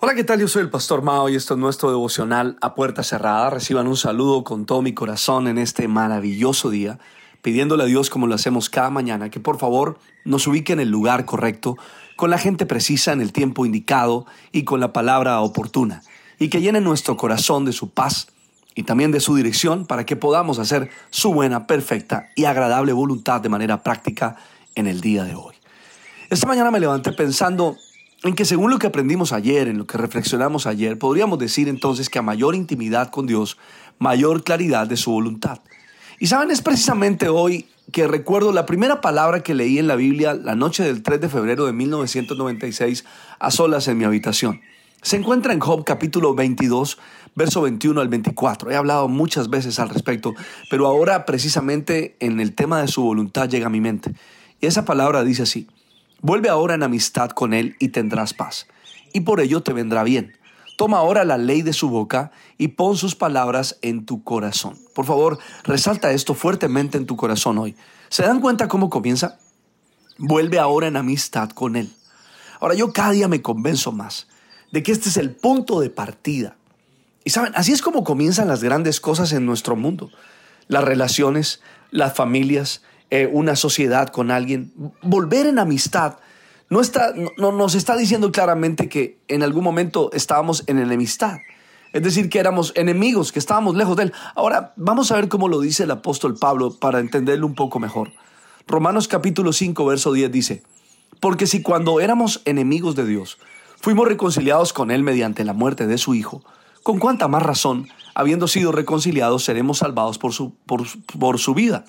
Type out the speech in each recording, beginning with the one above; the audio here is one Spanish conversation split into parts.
Hola, ¿qué tal? Yo soy el Pastor Mao y esto es nuestro devocional a puerta cerrada. Reciban un saludo con todo mi corazón en este maravilloso día, pidiéndole a Dios como lo hacemos cada mañana, que por favor nos ubique en el lugar correcto, con la gente precisa en el tiempo indicado y con la palabra oportuna, y que llene nuestro corazón de su paz y también de su dirección para que podamos hacer su buena, perfecta y agradable voluntad de manera práctica en el día de hoy. Esta mañana me levanté pensando en que según lo que aprendimos ayer, en lo que reflexionamos ayer, podríamos decir entonces que a mayor intimidad con Dios, mayor claridad de su voluntad. Y saben, es precisamente hoy que recuerdo la primera palabra que leí en la Biblia la noche del 3 de febrero de 1996 a solas en mi habitación. Se encuentra en Job capítulo 22, verso 21 al 24. He hablado muchas veces al respecto, pero ahora precisamente en el tema de su voluntad llega a mi mente. Y esa palabra dice así, Vuelve ahora en amistad con Él y tendrás paz, y por ello te vendrá bien. Toma ahora la ley de su boca y pon sus palabras en tu corazón. Por favor, resalta esto fuertemente en tu corazón hoy. ¿Se dan cuenta cómo comienza? Vuelve ahora en amistad con Él. Ahora yo cada día me convenzo más de que este es el punto de partida. Y saben, así es como comienzan las grandes cosas en nuestro mundo. Las relaciones, las familias, eh, una sociedad con alguien, volver en amistad, no, está, no, nos está diciendo claramente que en algún momento estábamos en enemistad. Es decir, que éramos enemigos, que estábamos lejos de Él. Ahora, vamos a ver cómo lo dice el apóstol Pablo para entenderlo un poco mejor. Romanos capítulo 5, verso 10 dice, porque si cuando éramos enemigos de Dios, fuimos reconciliados con Él mediante la muerte de su Hijo, con cuánta más razón, habiendo sido reconciliados, seremos salvados por su, por, por su vida.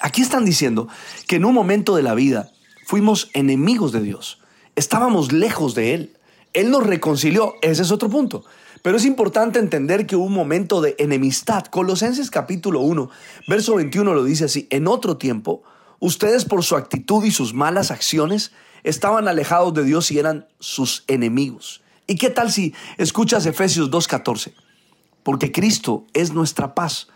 Aquí están diciendo que en un momento de la vida fuimos enemigos de Dios, estábamos lejos de Él. Él nos reconcilió, ese es otro punto. Pero es importante entender que un momento de enemistad. Colosenses capítulo 1, verso 21 lo dice así, en otro tiempo, ustedes por su actitud y sus malas acciones estaban alejados de Dios y eran sus enemigos. ¿Y qué tal si escuchas Efesios 2.14? Porque Cristo es nuestra paz.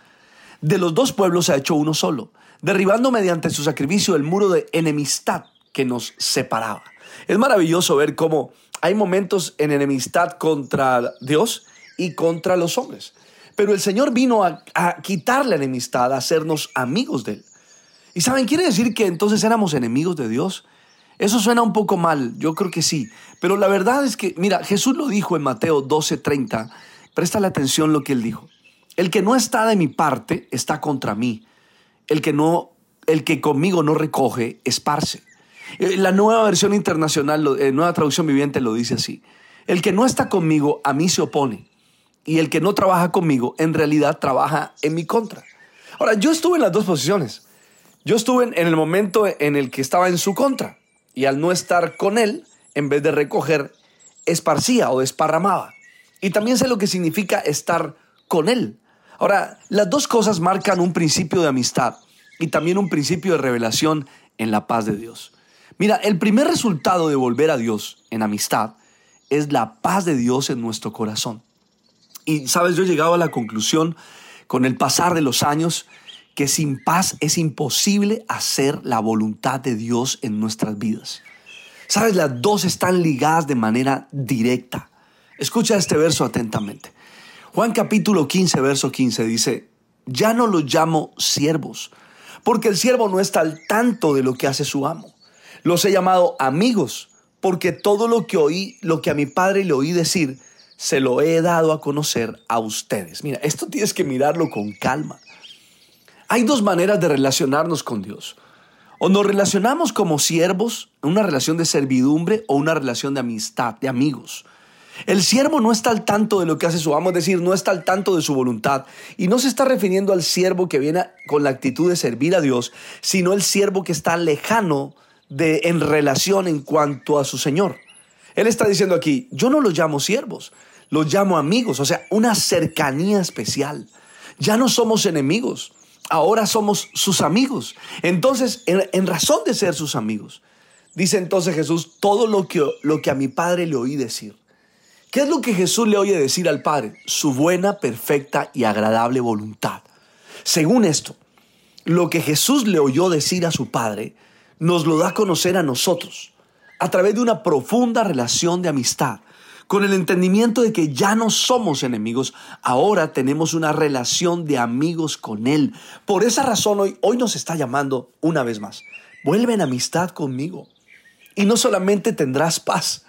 De los dos pueblos se ha hecho uno solo derribando mediante su sacrificio el muro de enemistad que nos separaba. Es maravilloso ver cómo hay momentos en enemistad contra Dios y contra los hombres. Pero el Señor vino a, quitar la enemistad, a hacernos amigos de Él. ¿Y saben? ¿Quiere decir que entonces éramos enemigos de Dios? Eso suena un poco mal, yo creo que sí. Pero la verdad es que, mira, Jesús lo dijo en Mateo 12:30. Presta la atención lo que Él dijo. El que no está de mi parte está contra mí el que no, el que conmigo no recoge, esparce. Eh, la nueva versión internacional, eh, nueva traducción viviente lo dice así. El que no está conmigo a mí se opone y el que no trabaja conmigo en realidad trabaja en mi contra. Ahora, yo estuve en las dos posiciones. Yo estuve en, el momento en el que estaba en su contra y al no estar con él, en vez de recoger, esparcía o desparramaba. Y también sé lo que significa estar con él. Ahora, las dos cosas marcan un principio de amistad y también un principio de revelación en la paz de Dios. Mira, el primer resultado de volver a Dios en amistad es la paz de Dios en nuestro corazón. Y sabes, yo he llegado a la conclusión con el pasar de los años que sin paz es imposible hacer la voluntad de Dios en nuestras vidas. Sabes, las dos están ligadas de manera directa. Escucha este verso atentamente. Juan capítulo 15, verso 15 dice, ya no los llamo siervos, porque el siervo no está al tanto de lo que hace su amo. Los he llamado amigos, porque todo lo que oí, lo que a mi padre le oí decir, se lo he dado a conocer a ustedes. Mira, esto tienes que mirarlo con calma. Hay dos maneras de relacionarnos con Dios. O nos relacionamos como siervos, una relación de servidumbre o una relación de amistad, de amigos. El siervo no está al tanto de lo que hace su amo, es decir, no está al tanto de su voluntad. Y no se está refiriendo al siervo que viene con la actitud de servir a Dios, sino el siervo que está lejano de, en relación en cuanto a su Señor. Él está diciendo aquí, yo no los llamo siervos, los llamo amigos, o sea, una cercanía especial. Ya no somos enemigos. ahora somos sus amigos. Entonces, en, razón de ser sus amigos, dice entonces Jesús, todo lo que, lo que a mi Padre le oí decir. ¿Qué es lo que Jesús le oye decir al Padre? Su buena, perfecta y agradable voluntad. Según esto, lo que Jesús le oyó decir a su Padre, nos lo da a conocer a nosotros, a través de una profunda relación de amistad con el entendimiento de que ya no somos enemigos, ahora tenemos una relación de amigos con Él. Por esa razón hoy, hoy nos está llamando una vez más. Vuelve en amistad conmigo. Y no solamente tendrás paz,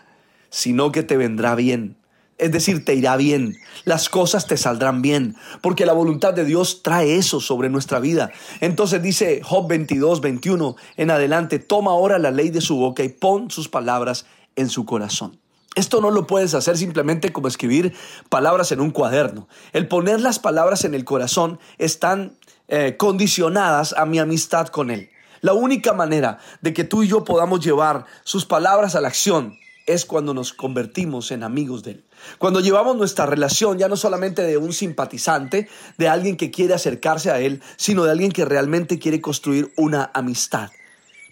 sino que te vendrá bien. Es decir, te irá bien, las cosas te saldrán bien, porque la voluntad de Dios trae eso sobre nuestra vida. Entonces dice Job 22, 21 en adelante, toma ahora la ley de su boca y pon sus palabras en su corazón. Esto no lo puedes hacer simplemente como escribir palabras en un cuaderno. El poner las palabras en el corazón están eh, condicionadas a mi amistad con Él. La única manera de que tú y yo podamos llevar sus palabras a la acción es cuando nos convertimos en amigos de Él. Cuando llevamos nuestra relación ya no solamente de un simpatizante, de alguien que quiere acercarse a Él, sino de alguien que realmente quiere construir una amistad.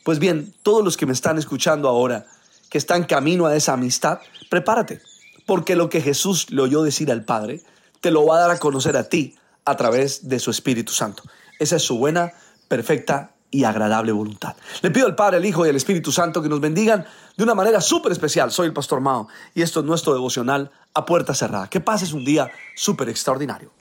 Pues bien, todos los que me están escuchando ahora, que está en camino a esa amistad, prepárate, porque lo que Jesús le oyó decir al Padre, te lo va a dar a conocer a ti a través de su Espíritu Santo. Esa es su buena, perfecta y agradable voluntad. Le pido al Padre, al Hijo y al Espíritu Santo que nos bendigan de una manera súper especial. Soy el Pastor Mao y esto es nuestro devocional a puerta cerrada. Que pases un día súper extraordinario.